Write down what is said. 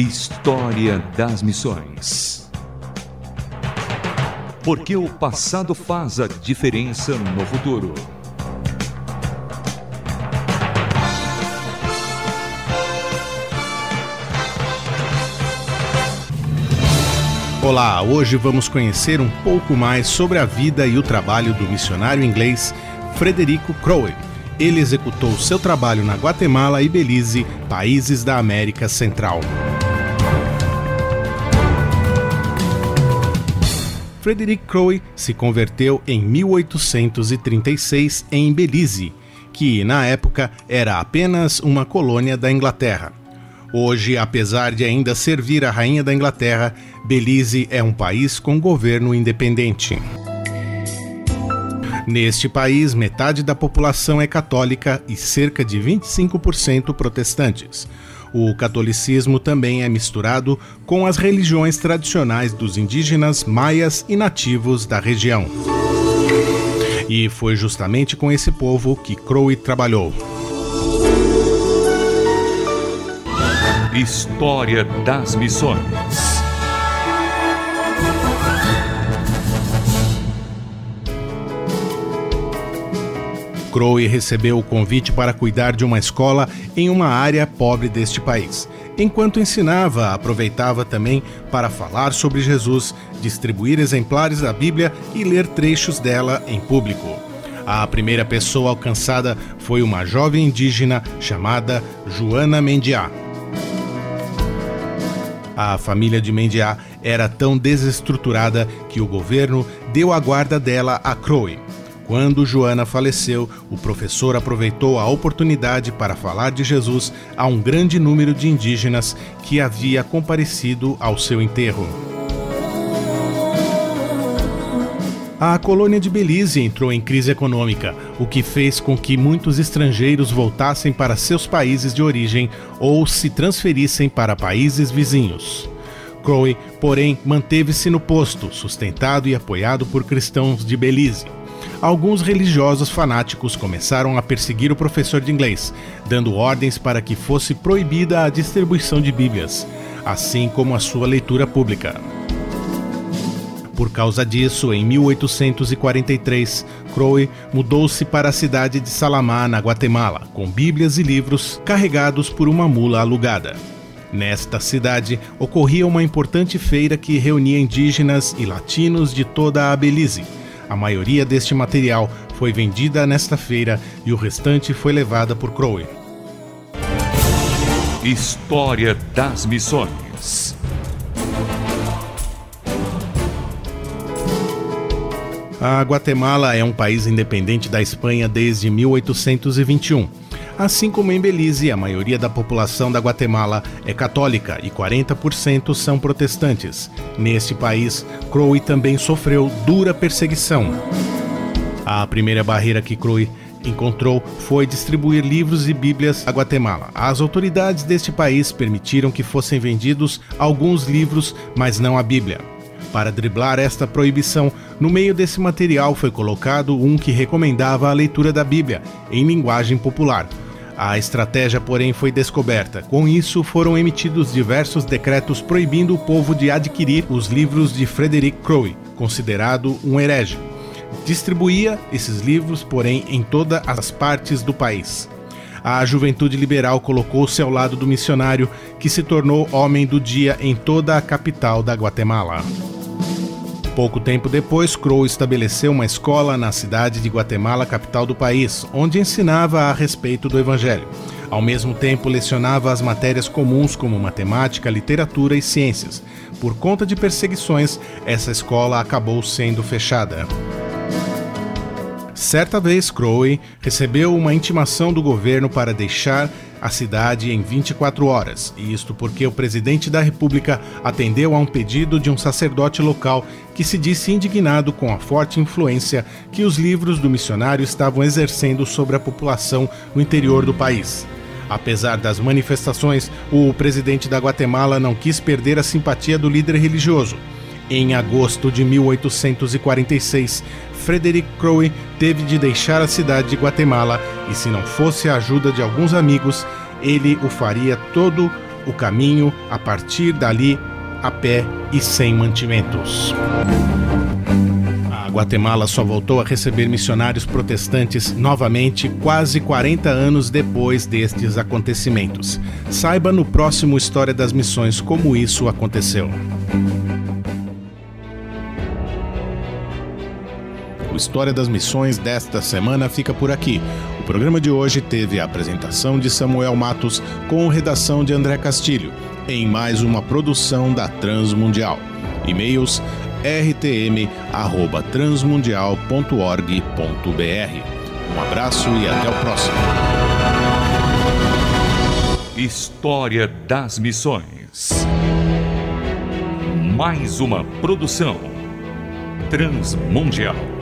História das Missões. Porque o passado faz a diferença no futuro. Olá, hoje vamos conhecer um pouco mais sobre a vida e o trabalho do missionário inglês Frederico Crowe. Ele executou seu trabalho na Guatemala e Belize, países da América Central. Frederick Crowe se converteu em 1836 em Belize, que na época era apenas uma colônia da Inglaterra. Hoje, apesar de ainda servir a rainha da Inglaterra, Belize é um país com governo independente. Neste país, metade da população é católica e cerca de 25% protestantes. O catolicismo também é misturado com as religiões tradicionais dos indígenas, maias e nativos da região. E foi justamente com esse povo que Crowe trabalhou. História das Missões. Crowe recebeu o convite para cuidar de uma escola em uma área pobre deste país. Enquanto ensinava, aproveitava também para falar sobre Jesus, distribuir exemplares da Bíblia e ler trechos dela em público. A primeira pessoa alcançada foi uma jovem indígena chamada Joana Mendiá. A família de Mendiá era tão desestruturada que o governo deu a guarda dela a Crowe. Quando Joana faleceu, o professor aproveitou a oportunidade para falar de Jesus a um grande número de indígenas que havia comparecido ao seu enterro. A colônia de Belize entrou em crise econômica, o que fez com que muitos estrangeiros voltassem para seus países de origem ou se transferissem para países vizinhos. Crowe, porém, manteve-se no posto, sustentado e apoiado por cristãos de Belize alguns religiosos fanáticos começaram a perseguir o professor de inglês, dando ordens para que fosse proibida a distribuição de Bíblias, assim como a sua leitura pública. Por causa disso, em 1843, Crowe mudou-se para a cidade de Salamá, na Guatemala, com Bíblias e livros carregados por uma mula alugada. Nesta cidade ocorria uma importante feira que reunia indígenas e latinos de toda a Belize a maioria deste material foi vendida nesta feira e o restante foi levada por Crowe. História das Missões. A Guatemala é um país independente da Espanha desde 1821 Assim como em Belize, a maioria da população da Guatemala é católica e 40% são protestantes. Neste país, Crowe também sofreu dura perseguição. A primeira barreira que Crowe encontrou foi distribuir livros e Bíblias à Guatemala. As autoridades deste país permitiram que fossem vendidos alguns livros, mas não a Bíblia. Para driblar esta proibição, no meio desse material foi colocado um que recomendava a leitura da Bíblia em linguagem popular. A estratégia, porém, foi descoberta. Com isso, foram emitidos diversos decretos proibindo o povo de adquirir os livros de Frederick Crowe, considerado um herege. Distribuía esses livros, porém, em todas as partes do país. A juventude liberal colocou-se ao lado do missionário, que se tornou homem do dia em toda a capital da Guatemala. Pouco tempo depois, Crow estabeleceu uma escola na cidade de Guatemala, capital do país, onde ensinava a respeito do Evangelho. Ao mesmo tempo, lecionava as matérias comuns como matemática, literatura e ciências. Por conta de perseguições, essa escola acabou sendo fechada. Certa vez, Crowe recebeu uma intimação do governo para deixar a cidade em 24 horas, e isto porque o presidente da República atendeu a um pedido de um sacerdote local que se disse indignado com a forte influência que os livros do missionário estavam exercendo sobre a população no interior do país. Apesar das manifestações, o presidente da Guatemala não quis perder a simpatia do líder religioso. Em agosto de 1846, Frederick Crowe teve de deixar a cidade de Guatemala e, se não fosse a ajuda de alguns amigos, ele o faria todo o caminho a partir dali a pé e sem mantimentos. A Guatemala só voltou a receber missionários protestantes novamente quase 40 anos depois destes acontecimentos. Saiba no próximo História das Missões como isso aconteceu. História das Missões desta semana fica por aqui. O programa de hoje teve a apresentação de Samuel Matos com redação de André Castilho, em mais uma produção da Transmundial. E-mails rtm@transmundial.org.br. Um abraço e até o próximo. História das Missões. Mais uma produção transmundial.